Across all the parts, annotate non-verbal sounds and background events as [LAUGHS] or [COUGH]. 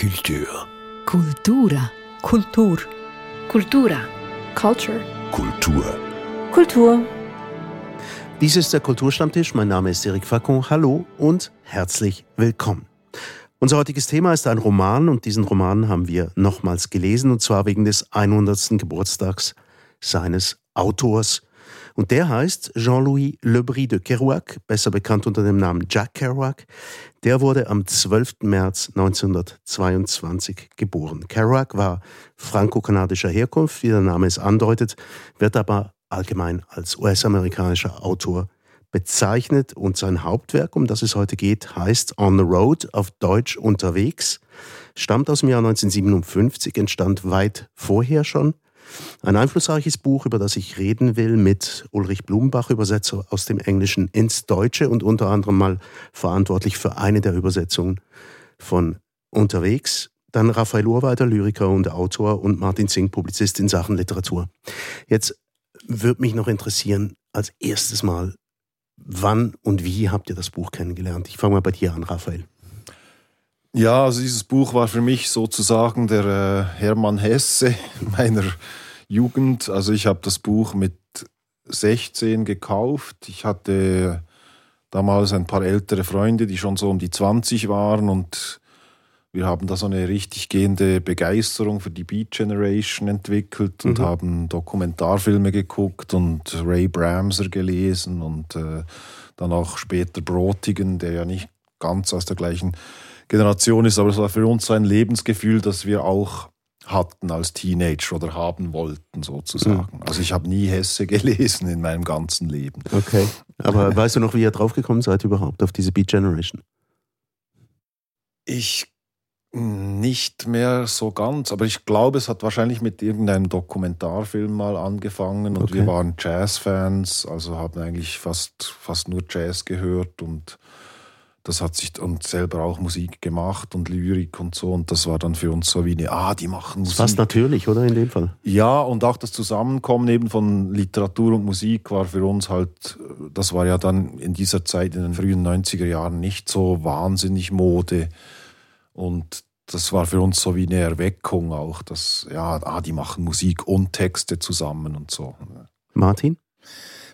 Kultur. Kultura. Kultur. Kultura. Culture. Kultur. Kultur. Dies ist der Kulturstammtisch. Mein Name ist Eric Facon. Hallo und herzlich willkommen. Unser heutiges Thema ist ein Roman und diesen Roman haben wir nochmals gelesen und zwar wegen des 100. Geburtstags seines Autors. Und der heißt Jean-Louis Lebris de Kerouac, besser bekannt unter dem Namen Jack Kerouac. Der wurde am 12. März 1922 geboren. Kerouac war franco-kanadischer Herkunft, wie der Name es andeutet, wird aber allgemein als US-amerikanischer Autor bezeichnet und sein Hauptwerk, um das es heute geht, heißt On the Road, auf Deutsch unterwegs, stammt aus dem Jahr 1957, entstand weit vorher schon ein einflussreiches Buch, über das ich reden will, mit Ulrich Blumenbach, Übersetzer aus dem Englischen ins Deutsche und unter anderem mal verantwortlich für eine der Übersetzungen von Unterwegs. Dann Raphael Urweiter, Lyriker und Autor und Martin Zink, Publizist in Sachen Literatur. Jetzt würde mich noch interessieren, als erstes Mal, wann und wie habt ihr das Buch kennengelernt? Ich fange mal bei dir an, Raphael. Ja, also dieses Buch war für mich sozusagen der äh, Hermann Hesse meiner Jugend. Also ich habe das Buch mit 16 gekauft. Ich hatte damals ein paar ältere Freunde, die schon so um die 20 waren und wir haben da so eine richtig gehende Begeisterung für die Beat Generation entwickelt und mhm. haben Dokumentarfilme geguckt und Ray Bramser gelesen und äh, dann auch später Brotigen, der ja nicht ganz aus der gleichen Generation ist, aber es war für uns so ein Lebensgefühl, das wir auch hatten als Teenager oder haben wollten sozusagen. Mhm. Also ich habe nie Hesse [LAUGHS] gelesen in meinem ganzen Leben. Okay, aber [LAUGHS] weißt du noch, wie ihr draufgekommen seid überhaupt auf diese Beat Generation? Ich nicht mehr so ganz, aber ich glaube, es hat wahrscheinlich mit irgendeinem Dokumentarfilm mal angefangen und okay. wir waren Jazzfans, also haben eigentlich fast, fast nur Jazz gehört und das hat sich und selber auch Musik gemacht und Lyrik und so und das war dann für uns so wie eine, ah, die machen Musik. Fast natürlich, oder in dem Fall? Ja, und auch das Zusammenkommen eben von Literatur und Musik war für uns halt, das war ja dann in dieser Zeit in den frühen 90er Jahren nicht so wahnsinnig Mode und das war für uns so wie eine Erweckung auch, dass, ja, ah, die machen Musik und Texte zusammen und so. Martin?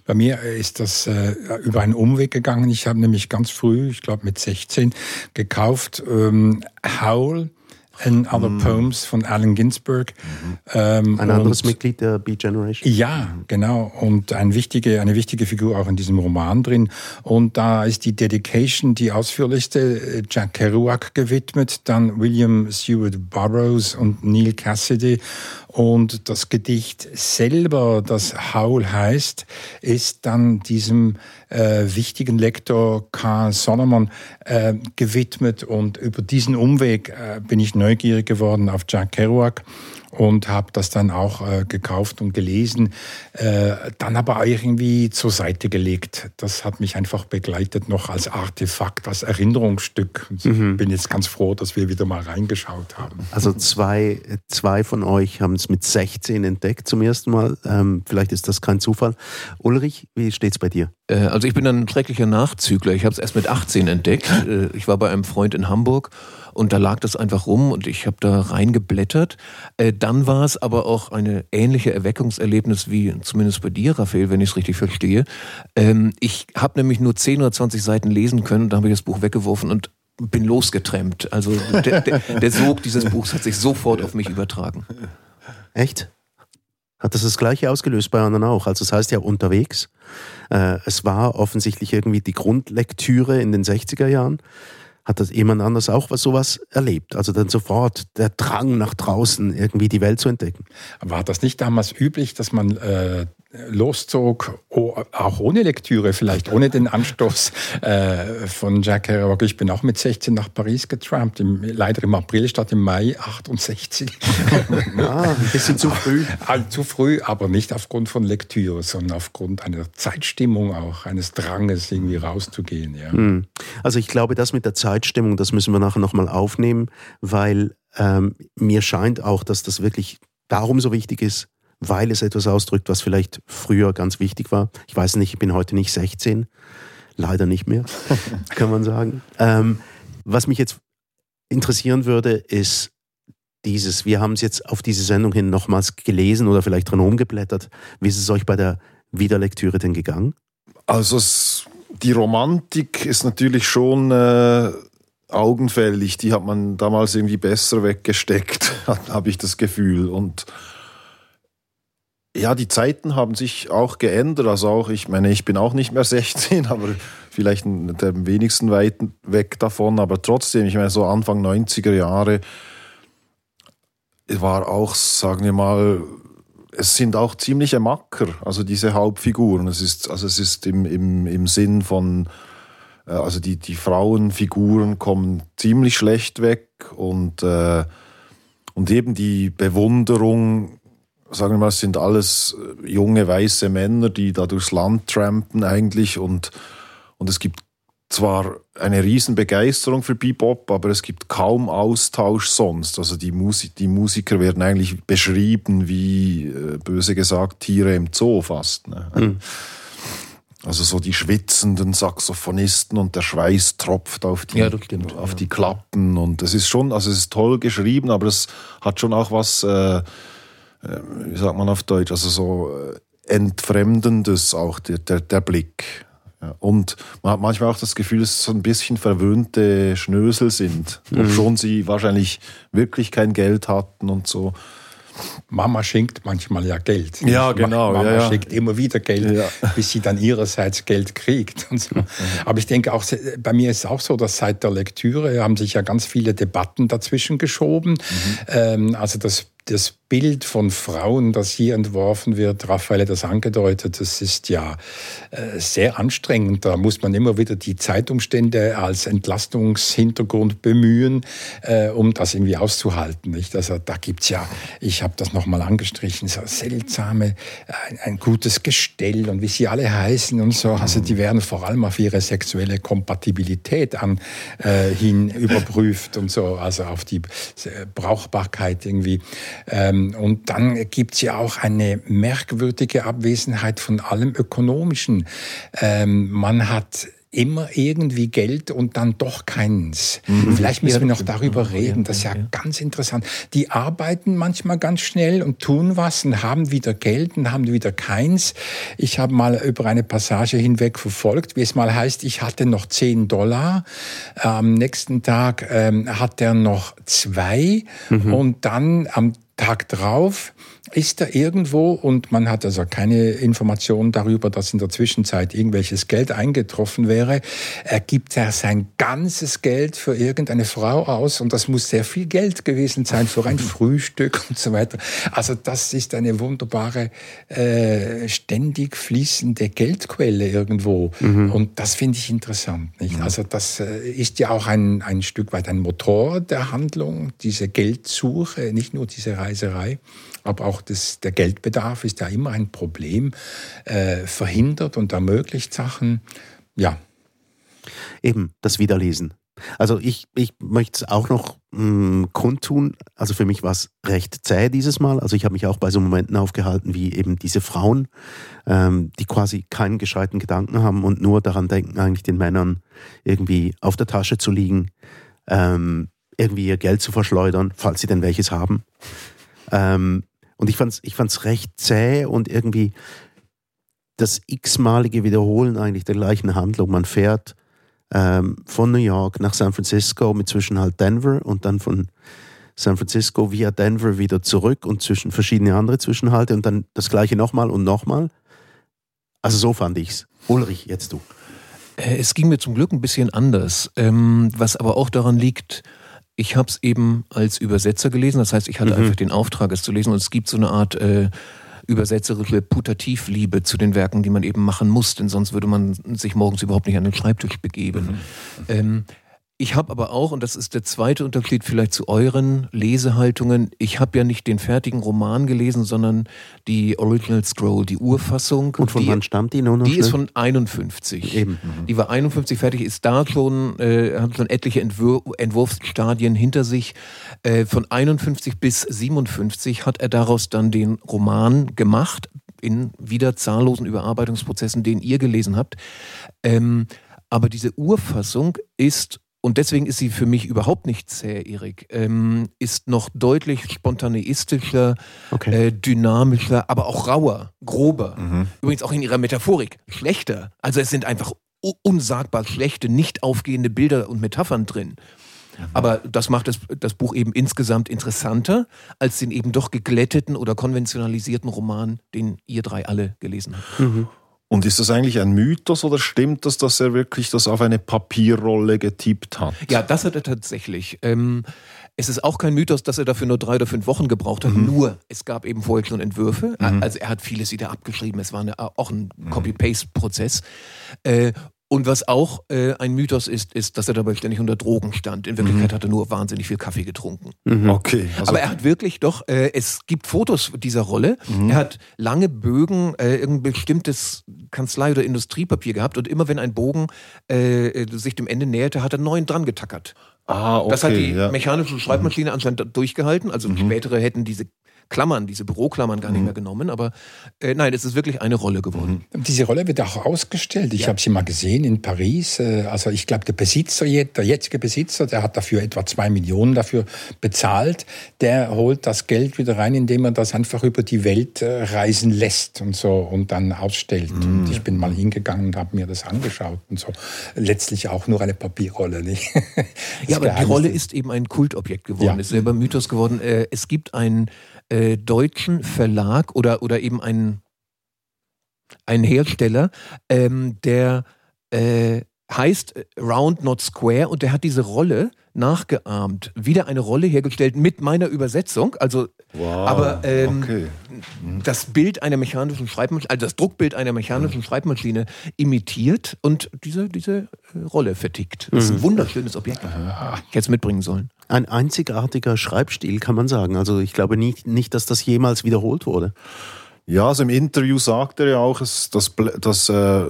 Bei mir ist das äh, über einen Umweg gegangen. Ich habe nämlich ganz früh, ich glaube mit 16, gekauft ähm, Howl and Other mm. Poems von Allen Ginsberg. Mhm. Ähm, ein anderes Mitglied der Beat Generation. Ja, genau. Und ein wichtige, eine wichtige Figur auch in diesem Roman drin. Und da ist die Dedication die ausführlichste äh, Jack Kerouac gewidmet, dann William Seward Burroughs und Neil Cassidy. Und das Gedicht selber, das Howl heißt, ist dann diesem äh, wichtigen Lektor K. Solomon äh, gewidmet. Und über diesen Umweg äh, bin ich neugierig geworden auf Jack Kerouac und habe das dann auch äh, gekauft und gelesen, äh, dann aber irgendwie zur Seite gelegt. Das hat mich einfach begleitet noch als Artefakt, als Erinnerungsstück. Ich mhm. bin jetzt ganz froh, dass wir wieder mal reingeschaut haben. Also zwei, zwei von euch haben es mit 16 entdeckt zum ersten Mal. Ähm, vielleicht ist das kein Zufall. Ulrich, wie steht es bei dir? Äh, also ich bin ein schrecklicher Nachzügler. Ich habe es erst mit 18 entdeckt. Äh, ich war bei einem Freund in Hamburg und da lag das einfach rum und ich habe da reingeblättert. Äh, dann war es aber auch eine ähnliche Erweckungserlebnis wie zumindest bei dir, Raphael, wenn ich es richtig verstehe. Ähm, ich habe nämlich nur 10 oder 20 Seiten lesen können, da habe ich das Buch weggeworfen und bin losgetrennt. Also der, der, der Sog dieses Buchs hat sich sofort auf mich übertragen. Echt? Hat das das Gleiche ausgelöst bei anderen auch? Also es das heißt ja unterwegs. Äh, es war offensichtlich irgendwie die Grundlektüre in den 60er Jahren. Hat das jemand anders auch was sowas erlebt? Also dann sofort der Drang nach draußen, irgendwie die Welt zu entdecken. War das nicht damals üblich, dass man äh, loszog, auch ohne Lektüre, vielleicht ohne den Anstoß äh, von Jack Kerouac. Ich bin auch mit 16 nach Paris getrampt, im, leider im April statt im Mai 68. [LAUGHS] ah, ein bisschen zu früh. Zu früh, aber nicht aufgrund von Lektüre, sondern aufgrund einer Zeitstimmung auch, eines Dranges, irgendwie rauszugehen. Ja. Hm. Also ich glaube, das mit der Zeitstimmung, das müssen wir nachher nochmal aufnehmen, weil ähm, mir scheint auch, dass das wirklich darum so wichtig ist, weil es etwas ausdrückt, was vielleicht früher ganz wichtig war. Ich weiß nicht, ich bin heute nicht 16, leider nicht mehr, [LAUGHS] kann man sagen. Ähm, was mich jetzt interessieren würde, ist dieses, wir haben es jetzt auf diese Sendung hin nochmals gelesen oder vielleicht drin rumgeblättert. Wie ist es euch bei der Wiederlektüre denn gegangen? Also es, die Romantik ist natürlich schon äh, augenfällig. Die hat man damals irgendwie besser weggesteckt, [LAUGHS] habe ich das Gefühl. Und ja, die Zeiten haben sich auch geändert. Also auch, ich meine, ich bin auch nicht mehr [LAUGHS] 16, aber vielleicht der wenigsten weit weg davon. Aber trotzdem, ich meine, so Anfang 90er Jahre war auch, sagen wir mal, es sind auch ziemliche Macker, also diese Hauptfiguren. Es ist, also es ist im, im, im Sinn von, äh, also die, die Frauenfiguren kommen ziemlich schlecht weg und, äh, und eben die Bewunderung sagen wir mal, es sind alles äh, junge weiße Männer, die da durchs Land trampen eigentlich und, und es gibt zwar eine Riesenbegeisterung für Bebop, aber es gibt kaum Austausch sonst. Also die, Musik, die Musiker werden eigentlich beschrieben wie, äh, böse gesagt, Tiere im Zoo fast. Ne? Mhm. Also so die schwitzenden Saxophonisten und der Schweiß tropft auf die, ja, auf die Klappen und es ist schon, also es ist toll geschrieben, aber es hat schon auch was äh, wie sagt man auf Deutsch, also so äh, entfremdendes auch der, der, der Blick. Ja, und man hat manchmal auch das Gefühl, dass es so ein bisschen verwöhnte Schnösel sind, mhm. obschon sie wahrscheinlich wirklich kein Geld hatten und so. Mama schenkt manchmal ja Geld. Ja, genau. Mama ja, ja. schenkt immer wieder Geld, bis sie dann ihrerseits Geld kriegt. Und so. Mhm. Aber ich denke auch, bei mir ist es auch so, dass seit der Lektüre haben sich ja ganz viele Debatten dazwischen geschoben. Mhm. Ähm, also das das Bild von Frauen, das hier entworfen wird, Raphael hat das angedeutet, das ist ja äh, sehr anstrengend. Da muss man immer wieder die Zeitumstände als Entlastungshintergrund bemühen, äh, um das irgendwie auszuhalten. Nicht? Also da gibt's ja, ich habe das nochmal angestrichen, so seltsame, ein, ein, gutes Gestell und wie sie alle heißen und so. Also die werden vor allem auf ihre sexuelle Kompatibilität an, äh, hin überprüft und so, also auf die Brauchbarkeit irgendwie. Ähm, und dann gibt es ja auch eine merkwürdige Abwesenheit von allem Ökonomischen. Ähm, man hat immer irgendwie Geld und dann doch keins. Mhm. Vielleicht müssen wir noch darüber reden. Das ist ja, ganz interessant. Die arbeiten manchmal ganz schnell und tun was und haben wieder Geld und haben wieder keins. Ich habe mal über eine Passage hinweg verfolgt, wie es mal heißt, ich hatte noch 10 Dollar. Am nächsten Tag ähm, hat er noch zwei mhm. und dann am Tag drauf ist er irgendwo und man hat also keine Informationen darüber, dass in der Zwischenzeit irgendwelches Geld eingetroffen wäre. Er gibt er sein ganzes Geld für irgendeine Frau aus und das muss sehr viel Geld gewesen sein für ein [LAUGHS] Frühstück und so weiter. Also das ist eine wunderbare, äh, ständig fließende Geldquelle irgendwo mhm. und das finde ich interessant. Nicht? Mhm. Also das äh, ist ja auch ein, ein Stück weit ein Motor der Handlung, diese Geldsuche, nicht nur diese Reiserei aber auch das, der Geldbedarf ist ja immer ein Problem, äh, verhindert und ermöglicht Sachen. Ja. Eben, das Wiederlesen. Also ich, ich möchte es auch noch mh, hm, kundtun. Also für mich war es recht zäh dieses Mal. Also ich habe mich auch bei so Momenten aufgehalten wie eben diese Frauen, ähm, die quasi keinen gescheiten Gedanken haben und nur daran denken, eigentlich den Männern irgendwie auf der Tasche zu liegen, ähm, irgendwie ihr Geld zu verschleudern, falls sie denn welches haben. Ähm, und ich fand's, ich fand's recht zäh und irgendwie das x-malige Wiederholen eigentlich der gleichen Handlung. Man fährt ähm, von New York nach San Francisco mit zwischen halt Denver und dann von San Francisco via Denver wieder zurück und zwischen verschiedene andere Zwischenhalte und dann das gleiche nochmal und nochmal. Also so fand ich's. Ulrich, jetzt du. Äh, es ging mir zum Glück ein bisschen anders, ähm, was aber auch daran liegt, ich habe es eben als Übersetzer gelesen, das heißt, ich hatte mhm. einfach den Auftrag, es zu lesen und es gibt so eine Art äh, übersetzerische Putativliebe zu den Werken, die man eben machen muss, denn sonst würde man sich morgens überhaupt nicht an den Schreibtisch begeben. Mhm. Ähm, ich habe aber auch, und das ist der zweite Unterschied vielleicht zu euren Lesehaltungen, ich habe ja nicht den fertigen Roman gelesen, sondern die Original Scroll, die Urfassung. Und von die, wann stammt die nun noch? Die schnell? ist von 51. Eben. Mhm. Die war 51 fertig, ist da schon, äh, hat schon etliche Entwur Entwurfsstadien hinter sich. Äh, von 51 bis 57 hat er daraus dann den Roman gemacht, in wieder zahllosen Überarbeitungsprozessen, den ihr gelesen habt. Ähm, aber diese Urfassung ist und deswegen ist sie für mich überhaupt nicht zäh, Erik, ähm, ist noch deutlich spontaneistischer, okay. äh, dynamischer, aber auch rauer, grober. Mhm. Übrigens auch in ihrer Metaphorik schlechter. Also es sind einfach unsagbar schlechte, nicht aufgehende Bilder und Metaphern drin. Mhm. Aber das macht das, das Buch eben insgesamt interessanter als den eben doch geglätteten oder konventionalisierten Roman, den ihr drei alle gelesen habt. Mhm. Und ist das eigentlich ein Mythos oder stimmt das, dass er wirklich das auf eine Papierrolle getippt hat? Ja, das hat er tatsächlich. Ähm, es ist auch kein Mythos, dass er dafür nur drei oder fünf Wochen gebraucht hat. Mhm. Nur, es gab eben vorher schon Entwürfe. Mhm. Also er hat vieles wieder abgeschrieben. Es war eine, auch ein mhm. Copy-Paste-Prozess. Äh, und was auch äh, ein Mythos ist, ist, dass er dabei ständig unter Drogen stand. In Wirklichkeit mhm. hat er nur wahnsinnig viel Kaffee getrunken. Mhm. Okay. Also Aber er hat wirklich doch, äh, es gibt Fotos dieser Rolle. Mhm. Er hat lange Bögen, äh, irgendein bestimmtes Kanzlei- oder Industriepapier gehabt und immer wenn ein Bogen äh, sich dem Ende näherte, hat er neuen dran getackert. Ah, okay, das hat die ja. mechanische Schreibmaschine anscheinend durchgehalten. Also mhm. spätere hätten diese Klammern, diese Büroklammern gar nicht mhm. mehr genommen. Aber äh, nein, es ist wirklich eine Rolle geworden. Mhm. Diese Rolle wird auch ausgestellt. Ich ja. habe sie mal gesehen in Paris. Äh, also ich glaube, der Besitzer, der jetzige Besitzer, der hat dafür etwa zwei Millionen dafür bezahlt. Der holt das Geld wieder rein, indem er das einfach über die Welt äh, reisen lässt und so und dann ausstellt. Mhm. Und ich bin mal hingegangen und habe mir das angeschaut und so. Letztlich auch nur eine Papierrolle. Nicht? [LAUGHS] ja, aber die Rolle ist eben ein Kultobjekt geworden, ja. ist selber Mythos geworden. Äh, es gibt ein äh, deutschen Verlag oder, oder eben einen, einen Hersteller, ähm, der äh, heißt Round Not Square und der hat diese Rolle nachgeahmt, wieder eine Rolle hergestellt mit meiner Übersetzung. Also, wow, aber ähm, okay. das Bild einer mechanischen Schreibmaschine, also das Druckbild einer mechanischen Schreibmaschine imitiert und diese, diese äh, Rolle vertickt. Das ist ein mhm. wunderschönes Objekt. Aha. Ich hätte es mitbringen sollen. Ein einzigartiger Schreibstil, kann man sagen. Also ich glaube nicht, nicht dass das jemals wiederholt wurde. Ja, also im Interview sagt er ja auch, dass, dass, dass äh,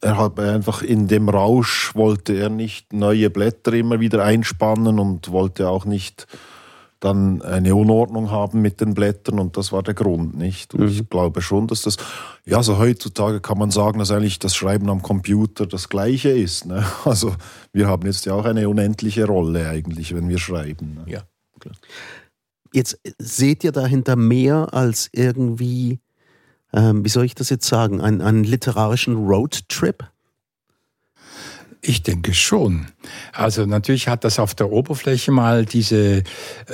er hat einfach in dem Rausch wollte er nicht neue Blätter immer wieder einspannen und wollte auch nicht dann eine Unordnung haben mit den Blättern und das war der Grund, nicht? Und mhm. ich glaube schon, dass das, ja, so heutzutage kann man sagen, dass eigentlich das Schreiben am Computer das Gleiche ist. Ne? [LAUGHS] Also wir haben jetzt ja auch eine unendliche Rolle eigentlich, wenn wir schreiben. Ne? Ja, klar. Jetzt seht ihr dahinter mehr als irgendwie ähm, wie soll ich das jetzt sagen, einen, einen literarischen Roadtrip? Ich denke schon. Also natürlich hat das auf der Oberfläche mal diese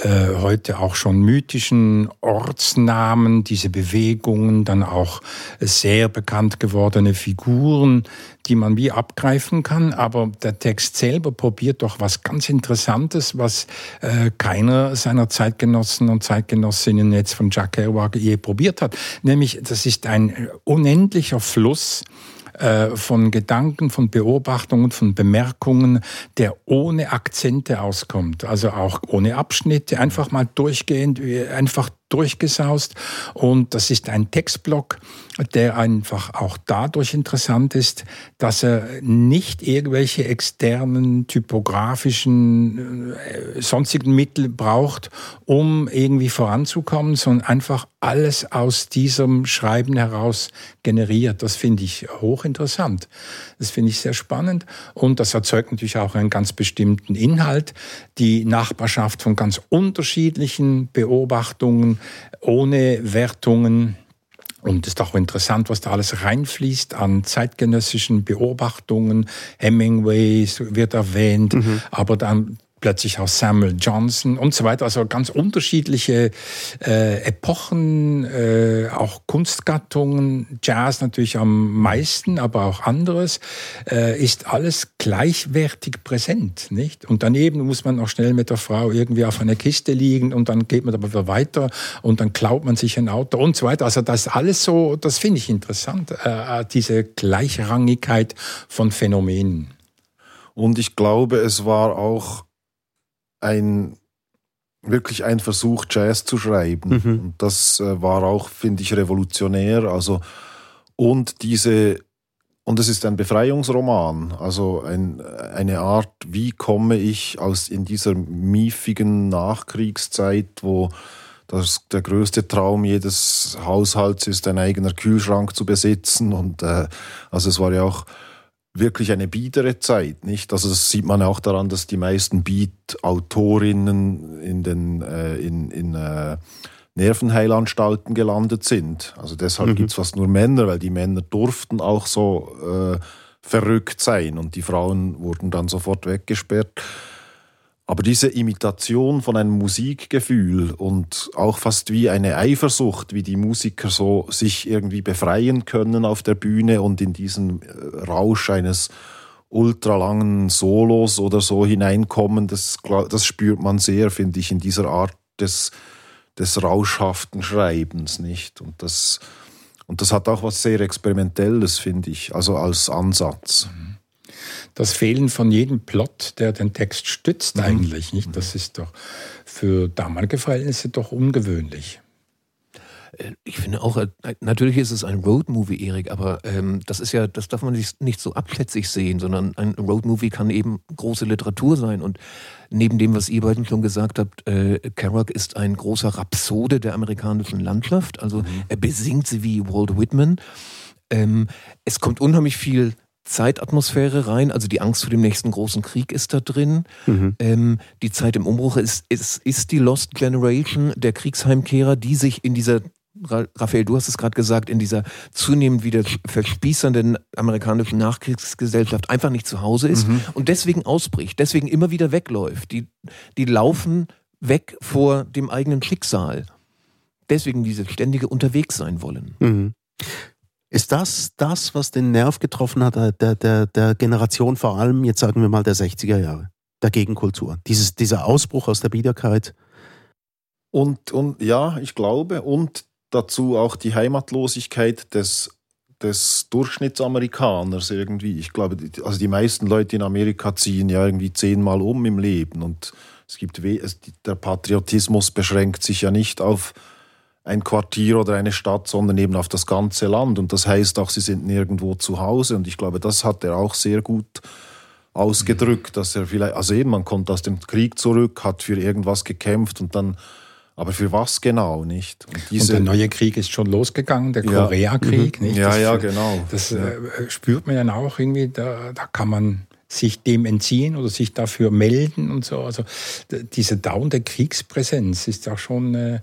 äh, heute auch schon mythischen Ortsnamen, diese Bewegungen, dann auch sehr bekannt gewordene Figuren, die man wie abgreifen kann. Aber der Text selber probiert doch was ganz Interessantes, was äh, keiner seiner Zeitgenossen und Zeitgenossinnen jetzt von Jack Kerouac je probiert hat. Nämlich, das ist ein unendlicher Fluss äh, von Gedanken, von Beobachtungen, von Bemerkungen, der ohne Akzente auskommt, also auch ohne Abschnitte, einfach mal durchgehend, einfach durchgesaust. Und das ist ein Textblock, der einfach auch dadurch interessant ist, dass er nicht irgendwelche externen typografischen äh, sonstigen Mittel braucht, um irgendwie voranzukommen, sondern einfach alles aus diesem Schreiben heraus generiert. Das finde ich hochinteressant. Das finde ich sehr spannend und das erzeugt natürlich auch einen ganz bestimmten Inhalt. Die Nachbarschaft von ganz unterschiedlichen Beobachtungen, ohne Wertungen. Und es ist auch interessant, was da alles reinfließt an zeitgenössischen Beobachtungen. Hemingway wird erwähnt, mhm. aber dann plötzlich auch Samuel Johnson und so weiter. Also ganz unterschiedliche äh, Epochen, äh, auch Kunstgattungen, Jazz natürlich am meisten, aber auch anderes, äh, ist alles gleichwertig präsent, nicht? Und daneben muss man auch schnell mit der Frau irgendwie auf einer Kiste liegen und dann geht man aber wieder weiter und dann klaut man sich ein Auto und so weiter. Also das alles so, das finde ich interessant, äh, diese Gleichrangigkeit von Phänomenen. Und ich glaube, es war auch ein wirklich ein Versuch, Jazz zu schreiben. Mhm. Und das äh, war auch, finde ich, revolutionär. Also, und diese, und es ist ein Befreiungsroman, also ein, eine Art, wie komme ich aus in dieser miefigen Nachkriegszeit, wo das der größte Traum jedes Haushalts ist, ein eigener Kühlschrank zu besitzen. Und äh, also es war ja auch wirklich eine biedere Zeit, nicht? Also das sieht man auch daran, dass die meisten Beat-Autorinnen in den äh, in, in äh, Nervenheilanstalten gelandet sind. Also deshalb mhm. gibt es fast nur Männer, weil die Männer durften auch so äh, verrückt sein und die Frauen wurden dann sofort weggesperrt. Aber diese Imitation von einem Musikgefühl und auch fast wie eine Eifersucht, wie die Musiker so sich irgendwie befreien können auf der Bühne und in diesen äh, Rausch eines ultralangen Solos oder so hineinkommen, das, das spürt man sehr, finde ich, in dieser Art des, des rauschhaften Schreibens, nicht? Und das, und das hat auch was sehr Experimentelles, finde ich, also als Ansatz. Mhm das Fehlen von jedem Plot, der den Text stützt, mhm. eigentlich nicht. Das ist doch für damalige Verhältnisse doch ungewöhnlich. Äh, ich finde auch, äh, natürlich ist es ein Roadmovie, Erik, aber ähm, das ist ja, das darf man nicht, nicht so abschätzig sehen, sondern ein Roadmovie kann eben große Literatur sein. Und neben dem, was ihr beiden schon gesagt habt, äh, Kerouac ist ein großer Rhapsode der amerikanischen Landschaft. Also mhm. er besingt sie wie Walt Whitman. Ähm, es kommt unheimlich viel Zeitatmosphäre rein. Also die Angst vor dem nächsten großen Krieg ist da drin. Mhm. Ähm, die Zeit im Umbruch ist, ist, ist die Lost Generation der Kriegsheimkehrer, die sich in dieser Raphael, du hast es gerade gesagt, in dieser zunehmend wieder verspießernden amerikanischen Nachkriegsgesellschaft einfach nicht zu Hause ist mhm. und deswegen ausbricht, deswegen immer wieder wegläuft. Die, die laufen weg vor dem eigenen Schicksal. Deswegen diese ständige Unterwegs sein wollen. Mhm. Ist das das, was den Nerv getroffen hat, äh, der, der, der Generation vor allem, jetzt sagen wir mal, der 60er Jahre, der Gegenkultur? Dieses, dieser Ausbruch aus der Biederkeit? Und, und ja, ich glaube, und dazu auch die Heimatlosigkeit des, des Durchschnittsamerikaners irgendwie. Ich glaube, also die meisten Leute in Amerika ziehen ja irgendwie zehnmal um im Leben und es gibt der Patriotismus beschränkt sich ja nicht auf ein Quartier oder eine Stadt, sondern eben auf das ganze Land. Und das heißt auch, sie sind nirgendwo zu Hause. Und ich glaube, das hat er auch sehr gut ausgedrückt, dass er vielleicht, also eben, man kommt aus dem Krieg zurück, hat für irgendwas gekämpft und dann, aber für was genau, nicht? Und, diese, und der neue Krieg ist schon losgegangen, der ja, Koreakrieg, mhm. nicht? Ja, das, ja, genau. Das ja. Äh, spürt man dann auch irgendwie, da, da kann man sich dem entziehen oder sich dafür melden und so. Also diese dauernde Kriegspräsenz ist ja schon äh,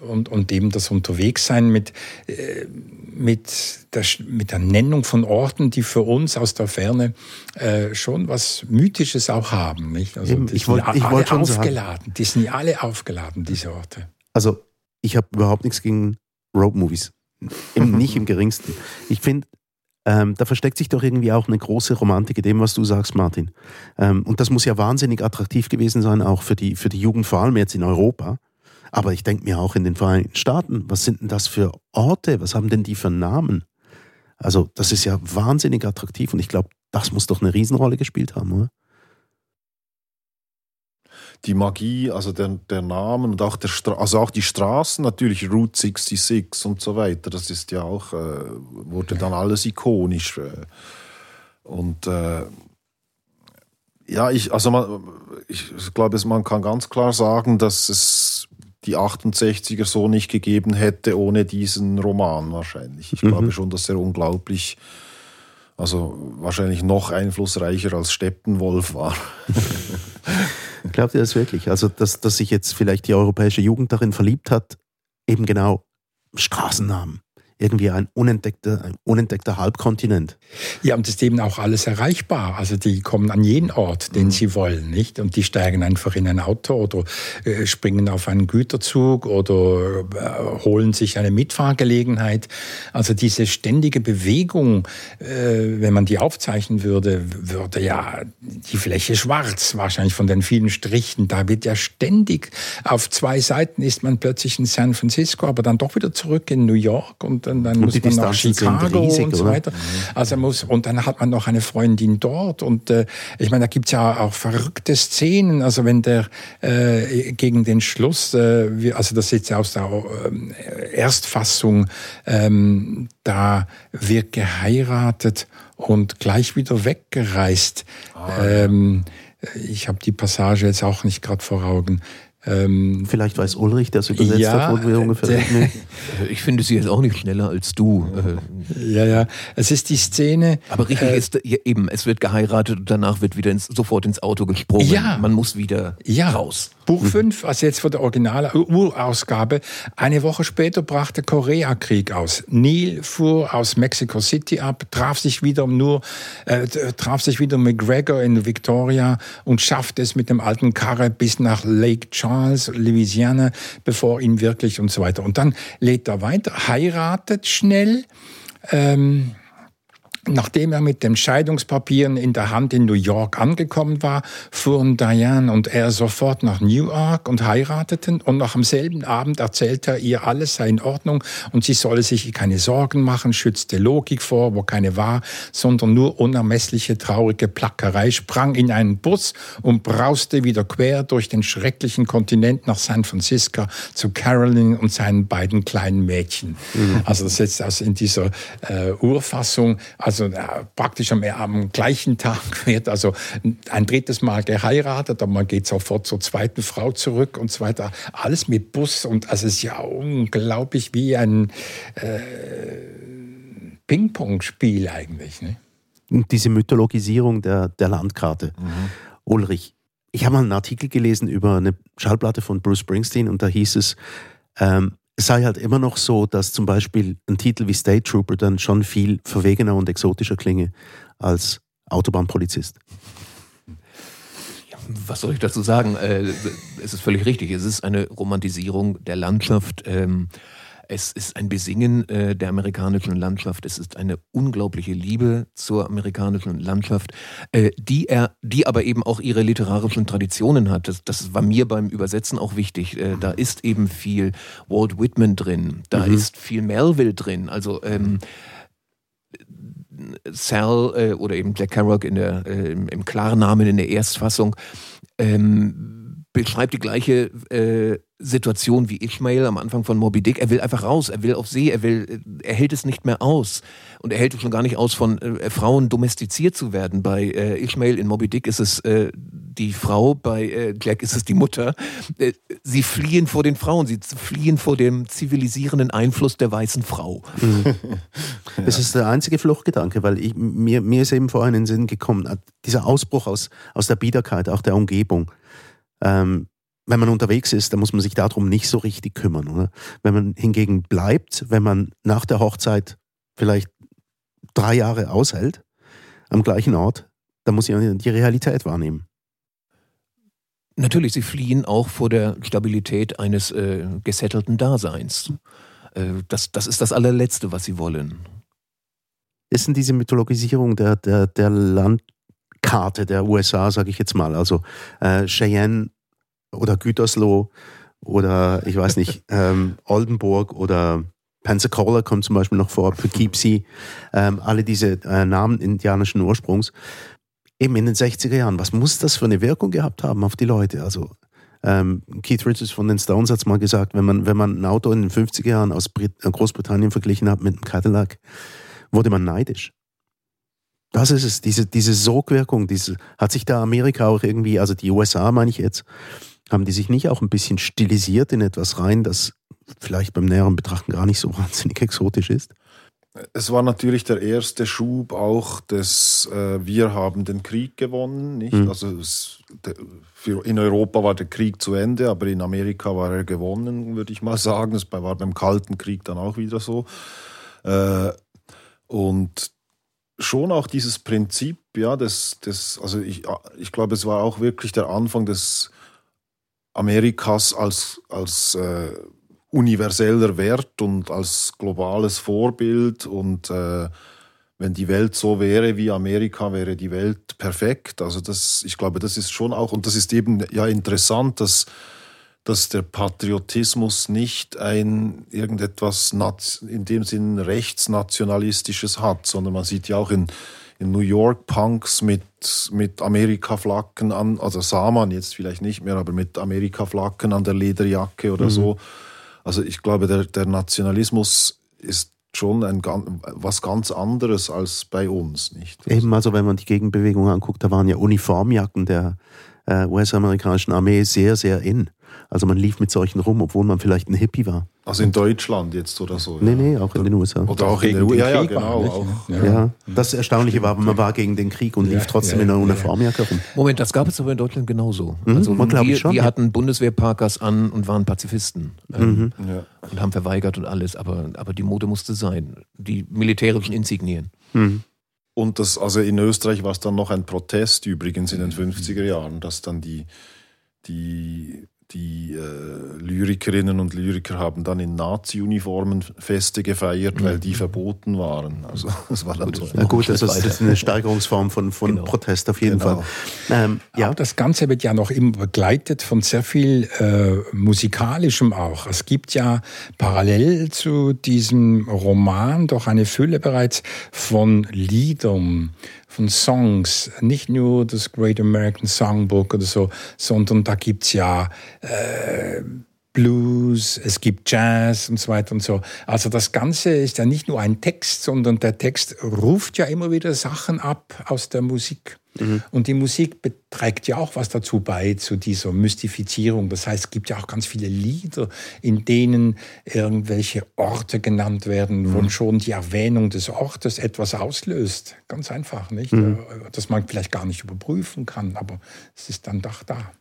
und, und eben das Unterwegssein mit, äh, mit, der, mit der Nennung von Orten, die für uns aus der Ferne äh, schon was Mythisches auch haben. Nicht? Also eben, ich wollte wollt schon aufgeladen. Sagen. Die sind ja alle aufgeladen, diese Orte. Also ich habe überhaupt nichts gegen Road-Movies. [LAUGHS] nicht im geringsten. Ich finde, ähm, da versteckt sich doch irgendwie auch eine große Romantik in dem, was du sagst, Martin. Ähm, und das muss ja wahnsinnig attraktiv gewesen sein, auch für die, für die Jugend, vor allem jetzt in Europa. Aber ich denke mir auch in den Vereinigten Staaten, was sind denn das für Orte? Was haben denn die für Namen? Also, das ist ja wahnsinnig attraktiv und ich glaube, das muss doch eine Riesenrolle gespielt haben, oder? Die Magie, also der, der Namen und auch, der also auch die Straßen, natürlich Route 66 und so weiter, das ist ja auch, äh, wurde dann alles ikonisch. Äh, und äh, ja, ich, also man, ich glaube, man kann ganz klar sagen, dass es die 68er so nicht gegeben hätte ohne diesen Roman wahrscheinlich. Ich mhm. glaube schon, dass er unglaublich, also wahrscheinlich noch einflussreicher als Steppenwolf war. [LAUGHS] Glaubt ihr das wirklich? Also, dass, dass sich jetzt vielleicht die europäische Jugend darin verliebt hat, eben genau Straßennamen, irgendwie ein unentdeckter, ein unentdeckter Halbkontinent. Ja, und ist eben auch alles erreichbar. Also die kommen an jeden Ort, den mhm. sie wollen, nicht? Und die steigen einfach in ein Auto oder äh, springen auf einen Güterzug oder äh, holen sich eine Mitfahrgelegenheit. Also diese ständige Bewegung, äh, wenn man die aufzeichnen würde, würde ja die Fläche schwarz, wahrscheinlich von den vielen Strichen. Da wird ja ständig auf zwei Seiten ist man plötzlich in San Francisco, aber dann doch wieder zurück in New York und und dann und muss man nach Chicago riesig, und so weiter. Also muss, und dann hat man noch eine Freundin dort und äh, ich meine, da gibt's ja auch verrückte Szenen. Also wenn der äh, gegen den Schluss, äh, also das ist jetzt aus der äh, Erstfassung, ähm, da wird geheiratet und gleich wieder weggereist. Ah, ähm, ich habe die Passage jetzt auch nicht gerade vor Augen Ähm, Vielleicht weiß Ulrich, das übersetzt ja, hat, wir ungefähr. [LAUGHS] ich finde sie jetzt auch nicht schneller als du. Ja, ja. Es ist die Szene. Aber richtig äh, ist ja, eben, es wird geheiratet und danach wird wieder ins, sofort ins Auto gesprungen. Ja. Man muss wieder ja. raus. Buch 5, also jetzt von der Original Urausgabe. Eine Woche später brach der Koreakrieg aus. Neil fuhr aus Mexico City ab, traf sich wieder nur, äh, traf sich wieder McGregor in Victoria und schaffte es mit dem alten Karre bis nach Lake Charles, Louisiana, bevor ihn wirklich und so weiter. Und dann lädt er weiter, heiratet schnell. Ähm, Nachdem er mit den Scheidungspapieren in der Hand in New York angekommen war, fuhren Diane und er sofort nach Newark und heirateten und noch am selben Abend erzählte er ihr, alles sei in Ordnung und sie solle sich keine Sorgen machen, schützte Logik vor, wo keine war, sondern nur unermessliche traurige Plackerei, sprang in einen Bus und brauste wieder quer durch den schrecklichen Kontinent nach San Francisco zu Carolyn und seinen beiden kleinen Mädchen. Mhm. Also das ist jetzt also in dieser äh, Urfassung, also äh, praktisch am, am, gleichen Tag [LAUGHS] wird also ein drittes Mal geheiratet, aber man geht sofort zur zweiten Frau zurück und so weiter. Alles mit Bus und also es ist ja unglaublich wie ein äh, Ping-Pong-Spiel eigentlich. Ne? Und diese Mythologisierung der, der Landkarte. Mhm. Ulrich, ich habe mal einen Artikel gelesen über eine Schallplatte von Bruce Springsteen und da hieß es, ähm, es sei halt immer noch so, dass zum Beispiel ein Titel wie State Trooper dann schon viel verwegener und exotischer klinge als Autobahnpolizist. Was soll ich dazu sagen? Äh, es ist völlig richtig. Es ist eine Romantisierung der Landschaft. Ähm, es ist ein Besingen äh, der amerikanischen Landschaft. Es ist eine unglaubliche Liebe zur amerikanischen Landschaft, äh, die er, die aber eben auch ihre literarischen Traditionen hat. Das, das war mir beim Übersetzen auch wichtig. Äh, da ist eben viel Walt Whitman drin, da mhm. ist viel Melville drin. Also ähm, Sal äh, oder eben Jack Kerouac in der, äh, im, im Klarnamen in der Erstfassung ähm, beschreibt die gleiche äh, Situation wie Ishmael am Anfang von Moby Dick. Er will einfach raus, er will auf See, er will, er hält es nicht mehr aus. Und er hält es schon gar nicht aus, von äh, Frauen domestiziert zu werden. Bei äh, Ishmael in Moby Dick ist es äh, die Frau, bei äh, Jack ist es die Mutter. Äh, sie fliehen vor den Frauen, sie fliehen vor dem zivilisierenden Einfluss der weißen Frau. Mhm. [LAUGHS] Das ist der einzige Fluchtgedanke, weil ich, mir, mir ist eben vorhin in den Sinn gekommen, äh, dieser Ausbruch aus, aus der Biederkeit, auch der Umgebung. Ähm, wenn man unterwegs ist, dann muss man sich darum nicht so richtig kümmern. Oder? Wenn man hingegen bleibt, wenn man nach der Hochzeit vielleicht drei Jahre aushält, am gleichen Ort, dann muss ich die Realität wahrnehmen. Natürlich, sie fliehen auch vor der Stabilität eines äh, gesettelten Daseins. Äh, das, das ist das allerletzte, was sie wollen. Ist denn diese Mythologisierung der, der, der Landkarte der USA, sage ich jetzt mal, also äh, Cheyenne oder Gütersloh oder ich weiß nicht, [LAUGHS] ähm, Oldenburg oder Pensacola kommt zum Beispiel noch vor, Poughkeepsie, ähm, alle diese äh, Namen indianischen Ursprungs. Eben in den 60er Jahren, was muss das für eine Wirkung gehabt haben auf die Leute? Also ähm, Keith Richards von den Stones hat es mal gesagt, wenn man, wenn man ein Auto in den 50er Jahren aus Brit Großbritannien verglichen hat mit einem Cadillac, wurde man neidisch. Das ist es, diese, diese Sogwirkung, diese, hat sich da Amerika auch irgendwie, also die USA meine ich jetzt, haben die sich nicht auch ein bisschen stilisiert in etwas rein, das vielleicht beim näheren Betrachten gar nicht so [LAUGHS] wahnsinnig exotisch ist? Es war natürlich der erste Schub auch des äh, Wir haben den Krieg gewonnen. Nicht? Mhm. Also es, de, für, in Europa war der Krieg zu Ende, aber in Amerika war er gewonnen, würde ich mal sagen. Das war beim Kalten Krieg dann auch wieder so. Äh, und schon auch dieses Prinzip, ja, des, des, also ich, ich glaube, es war auch wirklich der Anfang des Amerikas als, als äh, universeller Wert und als globales Vorbild. Und äh, wenn die Welt so wäre wie Amerika, wäre die Welt perfekt. Also das, ich glaube, das ist schon auch, und das ist eben ja interessant, dass, dass der Patriotismus nicht ein irgendetwas in dem Sinn rechtsnationalistisches hat, sondern man sieht ja auch in in New York Punks mit, mit Amerika-Flaggen an, also sah man jetzt vielleicht nicht mehr, aber mit Amerika-Flaggen an der Lederjacke oder mhm. so. Also ich glaube, der, der Nationalismus ist schon ein, was ganz anderes als bei uns, nicht? Eben, also wenn man die Gegenbewegung anguckt, da waren ja Uniformjacken der, äh, US-amerikanischen Armee sehr, sehr in. Also man lief mit solchen rum, obwohl man vielleicht ein Hippie war. Also in Deutschland jetzt oder so? Nee, nee, auch in den USA. Oder auch in Gegen den den USA, ja, ja, Krieg genau. Auch. Ja. Ja, das Erstaunliche war, man war gegen den Krieg und Ja, lief trotzdem ja, in einer ja. Uniformjacke rum. Moment, das gab es aber in Deutschland genauso. Mhm, also man wir, schon, wir ja. hatten Bundeswehrparkers an und waren Pazifisten ähm, Mhm. und haben verweigert und alles, aber, aber die Mode musste sein. Die militärischen Insignien. Mhm. Und das, also in Österreich war es dann noch ein Protest übrigens in den 50er Jahren, dass dann die, die, die äh, Lyrikerinnen und Lyriker haben dann in Nazi-Uniformen Feste gefeiert, weil die verboten waren. Also [LAUGHS] das war dann so. Ja, gut, Schritt das ist, weiter. das ist eine Steigerungsform von, von Genau. Protest auf jeden Genau. Fall. Ähm, Ja. ja, das Ganze wird ja noch immer begleitet von sehr viel äh, musikalischem auch. Es gibt ja parallel zu diesem Roman doch eine Fülle bereits von Liedern, von Songs. Nicht nur das Great American Songbook oder so, sondern da gibt's ja äh, Blues, es gibt Jazz und so weiter und so. Also das Ganze ist ja nicht nur ein Text, sondern der Text ruft ja immer wieder Sachen ab aus der Musik. Und die Musik beträgt ja auch was dazu bei, zu dieser Mystifizierung. Das heißt, es gibt ja auch ganz viele Lieder, in denen irgendwelche Orte genannt werden, wo schon die Erwähnung des Ortes etwas auslöst. Ganz einfach, nicht? Äh, Dass man vielleicht gar nicht überprüfen kann, aber es ist dann doch da.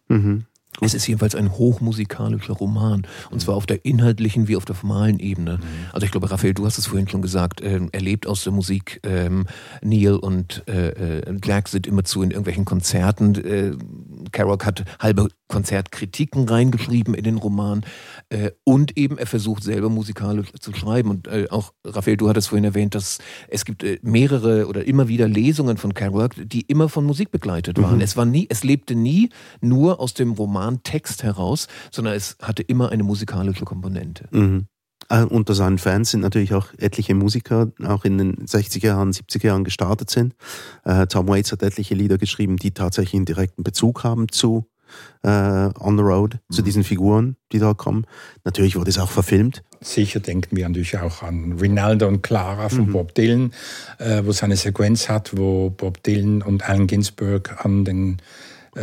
Es ist jedenfalls ein hochmusikalischer Roman. Und zwar auf der inhaltlichen wie auf der formalen Ebene. Also ich glaube, Raphael, du hast es vorhin schon gesagt, ähm, er lebt aus der Musik. Ähm, Neil und äh, äh, Jack sind immerzu in irgendwelchen Konzerten. Äh, Kerouac hat halbe Konzertkritiken reingeschrieben in den Roman. Äh, und eben er versucht selber musikalisch zu schreiben. Und äh, auch, Raphael, du hattest vorhin erwähnt, dass es gibt äh, mehrere oder immer wieder Lesungen von Kerouac, die immer von Musik begleitet waren. Es war nie, es lebte nie nur aus dem Romantext heraus, sondern es hatte immer eine musikalische Komponente. Mhm. Äh, Unter seinen Fans sind natürlich auch etliche Musiker, auch in den 60er Jahren, 70er Jahren gestartet sind. Äh, Tom Waits hat etliche Lieder geschrieben, die tatsächlich einen direkten Bezug haben zu äh, On the Road, zu diesen Figuren, die da kommen. Natürlich wurde es auch verfilmt. Sicher denken wir natürlich auch an Rinaldo und Clara von Bob Dylan, äh, wo es eine Sequenz hat, wo Bob Dylan und Allen Ginsberg an den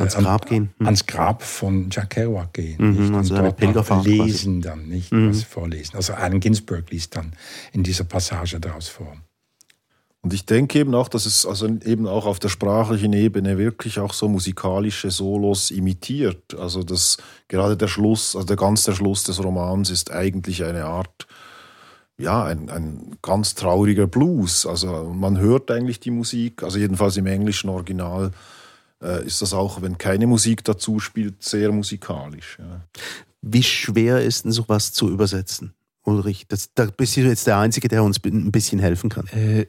Ans an- Grab gehen. Hm. ans Grab von Jack Kerouac gehen. Mhm, also und dort Pilgerfahrt quasi. lesen dann, nicht was vorlesen. Also Allen Ginsberg liest dann in dieser Passage daraus vor. Und ich denke eben auch, dass es also eben auch auf der sprachlichen Ebene wirklich auch so musikalische Solos imitiert. Also das gerade der Schluss, also der ganz der Schluss des Romans ist eigentlich eine Art, ja, ein, ein ganz trauriger Blues. Also man hört eigentlich die Musik, also jedenfalls im englischen Original äh, ist das auch, wenn keine Musik dazu spielt, sehr musikalisch. Ja. Wie schwer ist denn sowas zu übersetzen, Ulrich? Das, da bist du jetzt der Einzige, der uns ein bisschen helfen kann. Äh,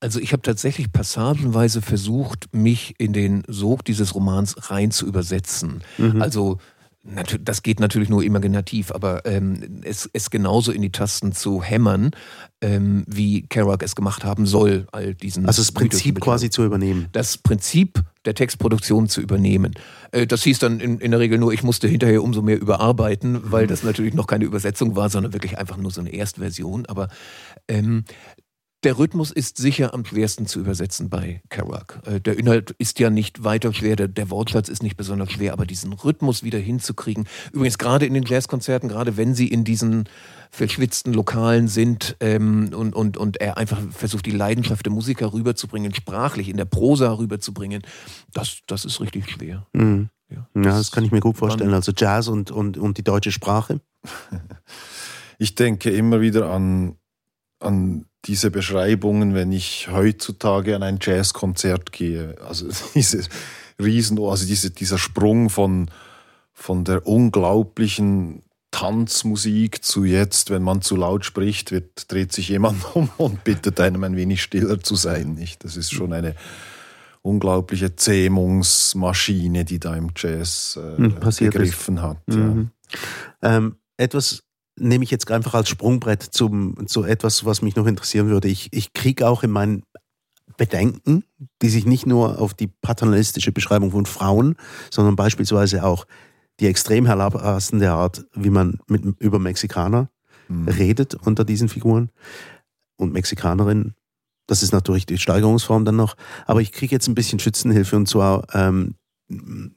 also ich habe tatsächlich passagenweise versucht, mich in den Sog dieses Romans rein zu übersetzen. Also natu- das geht natürlich nur imaginativ, aber ähm, es, es genauso in die Tasten zu hämmern, ähm, wie Kerouac es gemacht haben soll, all diesen Also das Prinzip quasi zu übernehmen. das Prinzip der Textproduktion zu übernehmen. Äh, Das hieß dann in, in der Regel nur, ich musste hinterher umso mehr überarbeiten, weil das natürlich noch keine Übersetzung war, sondern wirklich einfach nur so eine Erstversion. Aber ähm, der Rhythmus ist sicher am schwersten zu übersetzen bei Kerouac. Äh, Der Inhalt ist ja nicht weiter schwer, der, der Wortschatz ist nicht besonders schwer, aber diesen Rhythmus wieder hinzukriegen. Übrigens gerade in den Jazzkonzerten, gerade wenn sie in diesen verschwitzten Lokalen sind ähm, und, und, und er einfach versucht, die Leidenschaft der Musiker rüberzubringen, sprachlich in der Prosa rüberzubringen, das, das ist richtig schwer. Mhm. Ja, Ja, das kann ich mir gut vorstellen. Also Jazz und, und, und die deutsche Sprache. [LAUGHS] Ich denke immer wieder an, an diese Beschreibungen, wenn ich heutzutage an ein Jazzkonzert gehe. Also [LAUGHS] diese Riesen, also diese, dieser Sprung von, von der unglaublichen Tanzmusik zu jetzt, wenn man zu laut spricht, wird, dreht sich jemand [LAUGHS] um und bittet einem ein wenig stiller zu sein. Nicht? Das ist schon eine unglaubliche Zähmungsmaschine, die da im Jazz äh, Hm, passiert ist. gegriffen hat. Ja. Mhm. Ähm, etwas nehme ich jetzt einfach als Sprungbrett zum, zu etwas, was mich noch interessieren würde. Ich, ich kriege auch in meinen Bedenken, die sich nicht nur auf die paternalistische Beschreibung von Frauen, sondern beispielsweise auch die extrem herablassende Art, wie man mit, über Mexikaner Mhm. redet unter diesen Figuren und Mexikanerinnen. Das ist natürlich die Steigerungsform dann noch. Aber ich kriege jetzt ein bisschen Schützenhilfe und zwar ähm,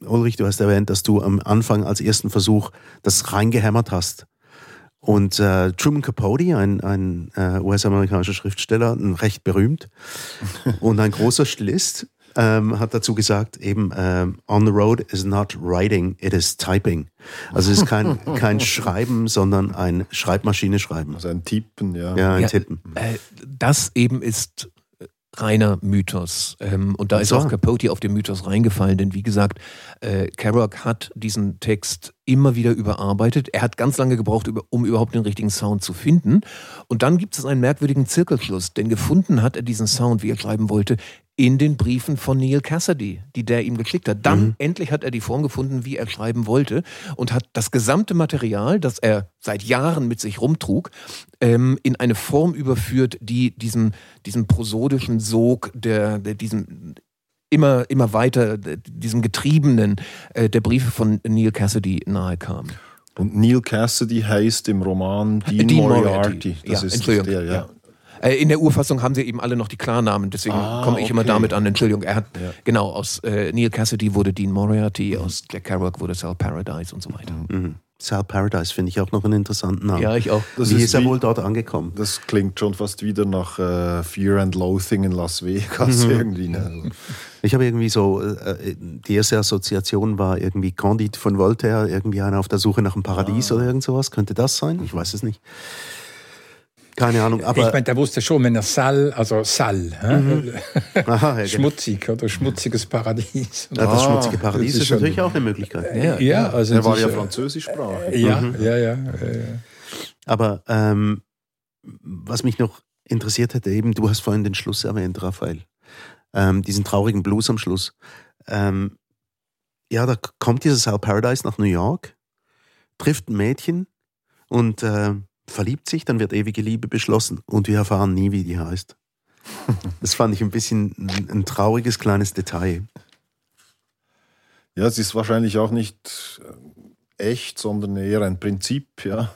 Ulrich, du hast erwähnt, dass du am Anfang als ersten Versuch das reingehämmert hast. Und äh, Truman Capote, ein, ein äh, US-amerikanischer Schriftsteller, recht berühmt [LAUGHS] und ein großer Stilist, ähm, hat dazu gesagt, eben, ähm, on the road is not writing, it is typing. Also es ist kein, [LAUGHS] kein Schreiben, sondern ein Schreibmaschine schreiben. Also ein Tippen, ja. Ja, ein Ja, Tippen. Äh, das eben ist reiner Mythos. Ähm, und da Und ist auch Capote auf den Mythos reingefallen, denn wie gesagt, äh, Kerouac hat diesen Text immer wieder überarbeitet. Er hat ganz lange gebraucht, um überhaupt den richtigen Sound zu finden. Und dann gibt es einen merkwürdigen Zirkelschluss, denn gefunden hat er diesen Sound, wie er schreiben wollte, in den Briefen von Neil Cassidy, die der ihm geschickt hat. Dann endlich hat er die Form gefunden, wie er schreiben wollte und hat das gesamte Material, das er seit Jahren mit sich rumtrug, ähm, in eine Form überführt, die diesem, diesem prosodischen Sog, der, der diesem immer, immer weiter, diesem Getriebenen äh, der Briefe von Neil Cassidy nahe kam. Und Neil Cassidy heißt im Roman Dean, Dean Moriarty. Ja, Das ist Entschuldigung. der, ja. ja. Äh, In der Urfassung haben sie eben alle noch die Klarnamen, deswegen Ah, komme ich immer okay. damit an. Entschuldigung, er hat Ja. genau aus äh, Neil Cassidy wurde Dean Moriarty, aus Jack Kerouac wurde Sal Paradise und so weiter. Mhm. Sal Paradise finde ich auch noch einen interessanten Namen. Ja, ich auch. Das wie ist ist er wie- wohl dort angekommen? Das klingt schon fast wieder nach äh, Fear and Loathing in Las Vegas Mhm. irgendwie. Ne? Ich habe irgendwie so, äh, die erste Assoziation war irgendwie Candide von Voltaire, irgendwie einer auf der Suche nach einem Paradies oder irgend sowas. Könnte das sein? Ich weiß es nicht. Keine Ahnung, aber. ich meine, der wusste schon, wenn er Sal, also Sal, hä? aha, ja, [LAUGHS] genau. schmutzig oder schmutziges Paradies. Ja, das Ah, schmutzige Paradies das ist ist schon- natürlich auch eine Möglichkeit. Ja, Ja, also Er war ja französischsprachig. Ja, Mhm. ja, ja. Aber ähm, was mich noch interessiert hätte, eben, du hast vorhin den Schluss erwähnt, Raphael. Ähm, diesen traurigen Blues am Schluss. Ähm, ja, da kommt dieses Sal Paradise nach New York, trifft ein Mädchen und äh, verliebt sich, dann wird ewige Liebe beschlossen und wir erfahren nie, wie die heißt. [LAUGHS] Das fand ich ein bisschen ein, trauriges kleines Detail. Ja, es ist wahrscheinlich auch nicht äh, echt, sondern eher ein Prinzip, ja.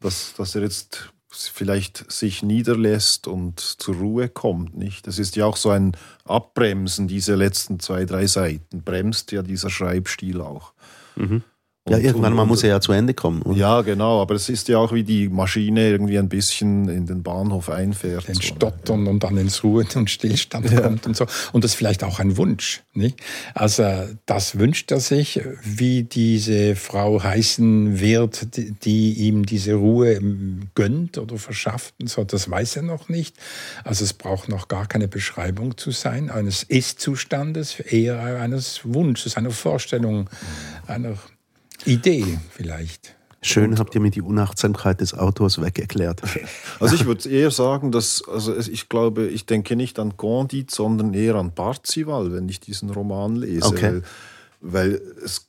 Dass, dass er jetzt vielleicht sich niederlässt und zur Ruhe kommt, nicht? Das ist ja auch so ein Abbremsen, diese letzten zwei, drei Seiten. Bremst ja dieser Schreibstil auch. Mhm. Ja, irgendwann mal muss er ja zu Ende kommen. oder? Ja, genau, aber es ist ja auch wie die Maschine irgendwie ein bisschen in den Bahnhof einfährt. den so, ne? Stottern und dann ins Ruhen [LAUGHS] und Stillstand kommt und so. Und das ist vielleicht auch ein Wunsch. Nicht? Also das wünscht er sich, wie diese Frau heißen wird, die, die ihm diese Ruhe ähm, gönnt oder verschafft und so. Das weiß er noch nicht. Also es braucht noch gar keine Beschreibung zu sein eines Ist-Zustandes, eher eines Wunsches, einer Vorstellung, einer Idee vielleicht. Schön habt ihr mir die Unachtsamkeit des Autors wegerklärt. [LAUGHS] Also ich würde eher sagen, dass, also ich glaube, ich denke nicht an Candide, sondern eher an Parzival, wenn ich diesen Roman lese. Okay. Weil, weil es,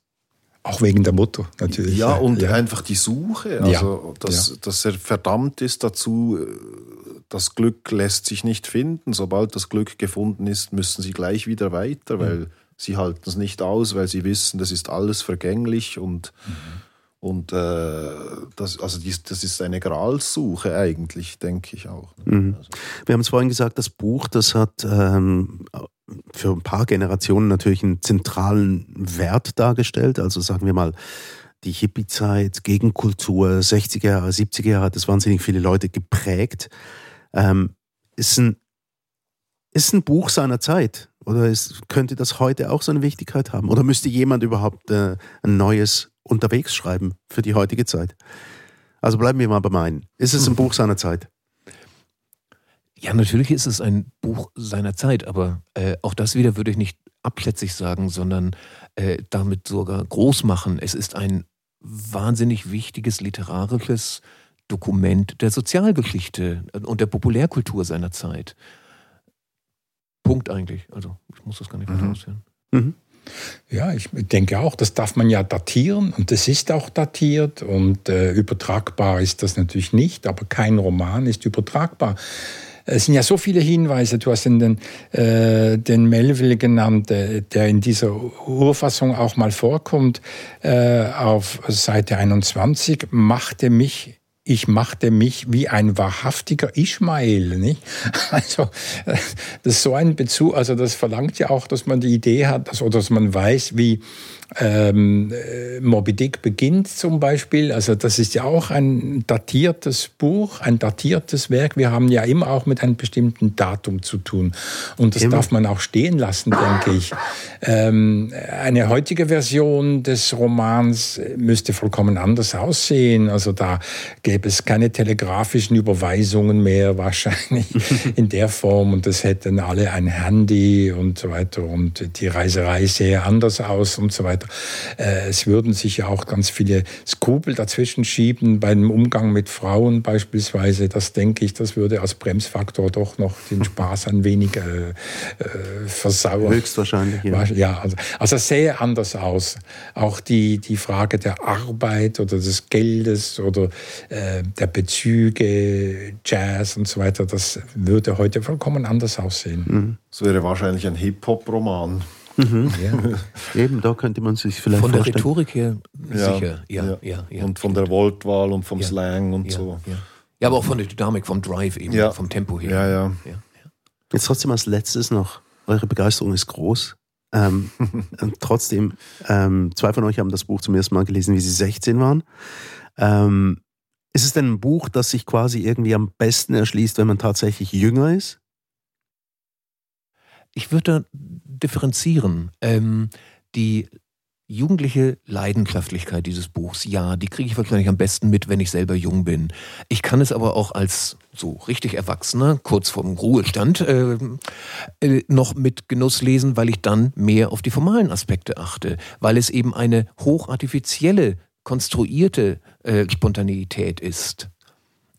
Auch wegen der Mutter natürlich. ja, und ja. einfach die Suche, Ja, also dass, dass er verdammt ist dazu, das Glück lässt sich nicht finden. Sobald das Glück gefunden ist, müssen sie gleich wieder weiter, weil sie halten es nicht aus, weil sie wissen, das ist alles vergänglich und Und äh, das, also dies, das ist eine Gralssuche eigentlich, denke ich auch. Mhm. Also, Wir haben es vorhin gesagt, das Buch, das hat ähm, für ein paar Generationen natürlich einen zentralen Wert dargestellt. Also sagen wir mal, die Hippie-Zeit, Gegenkultur, 60er Jahre, 70er Jahre hat das wahnsinnig viele Leute geprägt. Ähm, ist, ein, ist ein Buch seiner Zeit? Oder ist, könnte das heute auch so eine Wichtigkeit haben? Oder müsste jemand überhaupt äh, ein neues unterwegs schreiben für die heutige Zeit? Also bleiben wir mal bei meinen. Ist es ein [LAUGHS] Buch seiner Zeit? Ja, natürlich ist es ein Buch seiner Zeit, aber äh, auch das wieder würde ich nicht abschätzig sagen, sondern äh, damit sogar groß machen. Es ist ein wahnsinnig wichtiges literarisches Dokument der Sozialgeschichte und der Populärkultur seiner Zeit. Punkt eigentlich. Also ich muss das gar nicht weiter Mhm. ausführen. Mhm. Ja, ich denke auch, das darf man ja datieren und das ist auch datiert und äh, übertragbar ist das natürlich nicht, aber kein Roman ist übertragbar. Es sind ja so viele Hinweise, du hast den, äh, den Melville genannt, äh, der in dieser Urfassung auch mal vorkommt, äh, auf Seite 21, machte mich ich machte mich wie ein wahrhaftiger Ishmael. Nicht? [LAUGHS] Also das ist so ein Bezug, also das verlangt ja auch, dass man die Idee hat, dass, oder dass man weiß, wie ähm, äh, Moby Dick beginnt zum Beispiel. Also das ist ja auch ein datiertes Buch, ein datiertes Werk. Wir haben ja immer auch mit einem bestimmten Datum zu tun. Und das immer. darf man auch stehen lassen, denke ich. Ähm, eine heutige Version des Romans müsste vollkommen anders aussehen. Also da gäbe es keine telegrafischen Überweisungen mehr [LAUGHS] wahrscheinlich in der Form. Und das hätten alle ein Handy und so weiter. Und die Reiserei sähe anders aus und so weiter weiter. Äh, es würden sich ja auch ganz viele Skrupel dazwischen schieben beim Umgang mit Frauen beispielsweise. Das denke ich, das würde als Bremsfaktor doch noch den Spaß ein wenig äh, äh, versauern. Höchstwahrscheinlich, ja. ja also, also es sähe anders aus. Auch die, die Frage der Arbeit oder des Geldes oder äh, der Bezüge, Jazz und so weiter, das würde heute vollkommen anders aussehen. Mhm. Es wäre wahrscheinlich ein Hip-Hop-Roman. Mhm. Ja. [LAUGHS] Eben, da könnte man sich vielleicht Von vorstellen. der Rhetorik her sicher, ja. ja, ja, ja und von der Wortwahl und vom Slang und so. Ja. aber auch von der Dynamik, vom Drive eben, vom Tempo her. Ja, ja. Jetzt trotzdem als letztes noch, eure Begeisterung ist groß. Ähm, [LAUGHS] trotzdem, ähm, zwei von euch haben das Buch zum ersten Mal gelesen, wie sie 16 waren. Ähm, ist es denn ein Buch, das sich quasi irgendwie am besten erschließt, wenn man tatsächlich jünger ist? Ich würde differenzieren. Ähm, die jugendliche Leidenschaftlichkeit dieses Buchs, ja, die kriege ich wahrscheinlich am besten mit, wenn ich selber jung bin. Ich kann es aber auch als so richtig Erwachsener, kurz vorm Ruhestand, äh, äh, noch mit Genuss lesen, weil ich dann mehr auf die formalen Aspekte achte, weil es eben eine hochartifizielle, konstruierte äh, Spontaneität ist.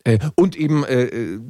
Äh, und eben, äh, äh,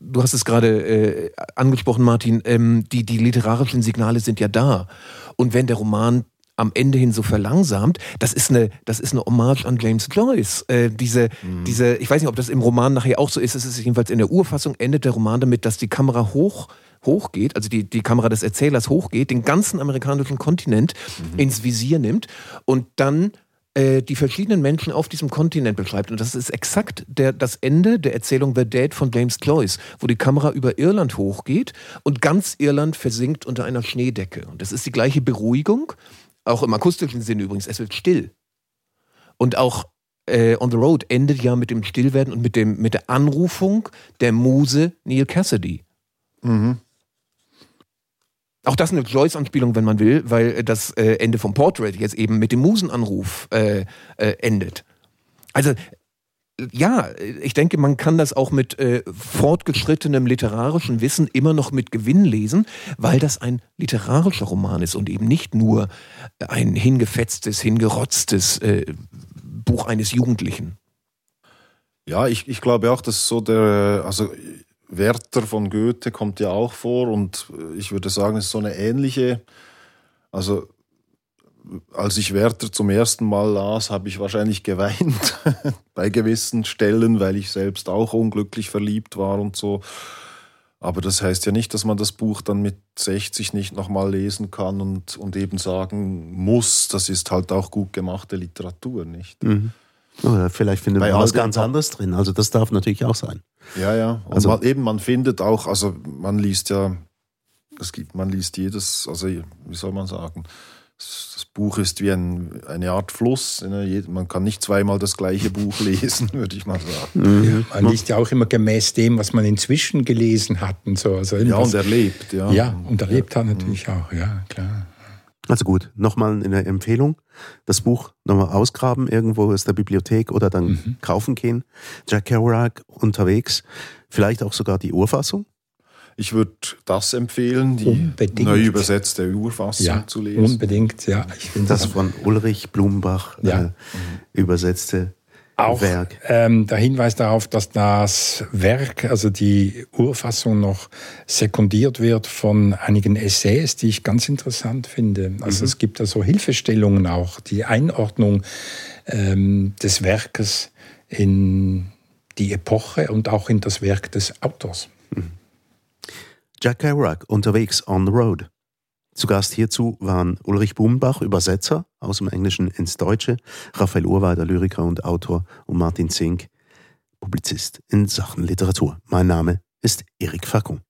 du hast es gerade äh, angesprochen, Martin, ähm, die, die literarischen Signale sind ja da. Und wenn der Roman am Ende hin so verlangsamt, das ist eine, das ist eine Hommage an James Joyce. Äh, diese, mhm. diese, ich weiß nicht, ob das im Roman nachher auch so ist. Es ist jedenfalls in der Urfassung endet der Roman damit, dass die Kamera hoch hochgeht, also die, die Kamera des Erzählers hochgeht, den ganzen amerikanischen Kontinent mhm. ins Visier nimmt und dann die verschiedenen Menschen auf diesem Kontinent beschreibt. Und das ist exakt der, das Ende der Erzählung The Dead von James Joyce, wo die Kamera über Irland hochgeht und ganz Irland versinkt unter einer Schneedecke. Und das ist die gleiche Beruhigung, auch im akustischen Sinne übrigens, es wird still. Und auch äh, On the Road endet ja mit dem Stillwerden und mit, dem, mit der Anrufung der Muse Neil Cassidy. Mhm. Auch das eine Joyce-Anspielung, wenn man will, weil das äh, Ende vom Portrait jetzt eben mit dem Musenanruf äh, äh, endet. Also ja, ich denke, man kann das auch mit äh, fortgeschrittenem literarischen Wissen immer noch mit Gewinn lesen, weil das ein literarischer Roman ist und eben nicht nur ein hingefetztes, hingerotztes äh, Buch eines Jugendlichen. Ja, ich, ich glaube auch, dass so der, also Werther von Goethe kommt ja auch vor und ich würde sagen, es ist so eine ähnliche, also als ich Werther zum ersten Mal las, habe ich wahrscheinlich geweint [LAUGHS] bei gewissen Stellen, weil ich selbst auch unglücklich verliebt war und so. Aber das heißt ja nicht, dass man das Buch dann mit 60 nicht nochmal lesen kann und, und eben sagen muss, das ist halt auch gut gemachte Literatur, nicht? Mhm. Oder vielleicht findet Bei man was ganz anderes drin. Also das darf natürlich auch sein. Ja, ja. Und also, man, eben, man findet auch, also man liest ja, es gibt, man liest jedes, also wie soll man sagen, das Buch ist wie ein, eine Art Fluss. Ne? Man kann nicht zweimal das gleiche Buch [LAUGHS] lesen, würde ich mal sagen. Mhm. Man liest ja auch immer gemäß dem, was man inzwischen gelesen hat und so. Also ja, und erlebt. Ja, ja und erlebt ja. hat natürlich auch, ja, klar. Also gut, nochmal eine Empfehlung. Das Buch nochmal ausgraben, irgendwo aus der Bibliothek oder dann mhm. kaufen gehen. Jack Kerouac unterwegs. Vielleicht auch sogar die Urfassung. Ich würde das empfehlen, die unbedingt. neu übersetzte Urfassung ja, zu lesen. Unbedingt, ja. Ich das, das von Ulrich Blumenbach ja. äh, übersetzte auch Werk. Ähm, der Hinweis darauf, dass das Werk, also die Urfassung noch sekundiert wird von einigen Essays, die ich ganz interessant finde. Also mhm. es gibt da so Hilfestellungen auch, die Einordnung ähm, des Werkes in die Epoche und auch in das Werk des Autors. Mhm. Jack Kerouac unterwegs on the road. Zu Gast hierzu waren Ulrich Bumbach, Übersetzer aus dem Englischen ins Deutsche, Raphael Urweider, Lyriker und Autor und Martin Zink, Publizist in Sachen Literatur. Mein Name ist Erik Fackung.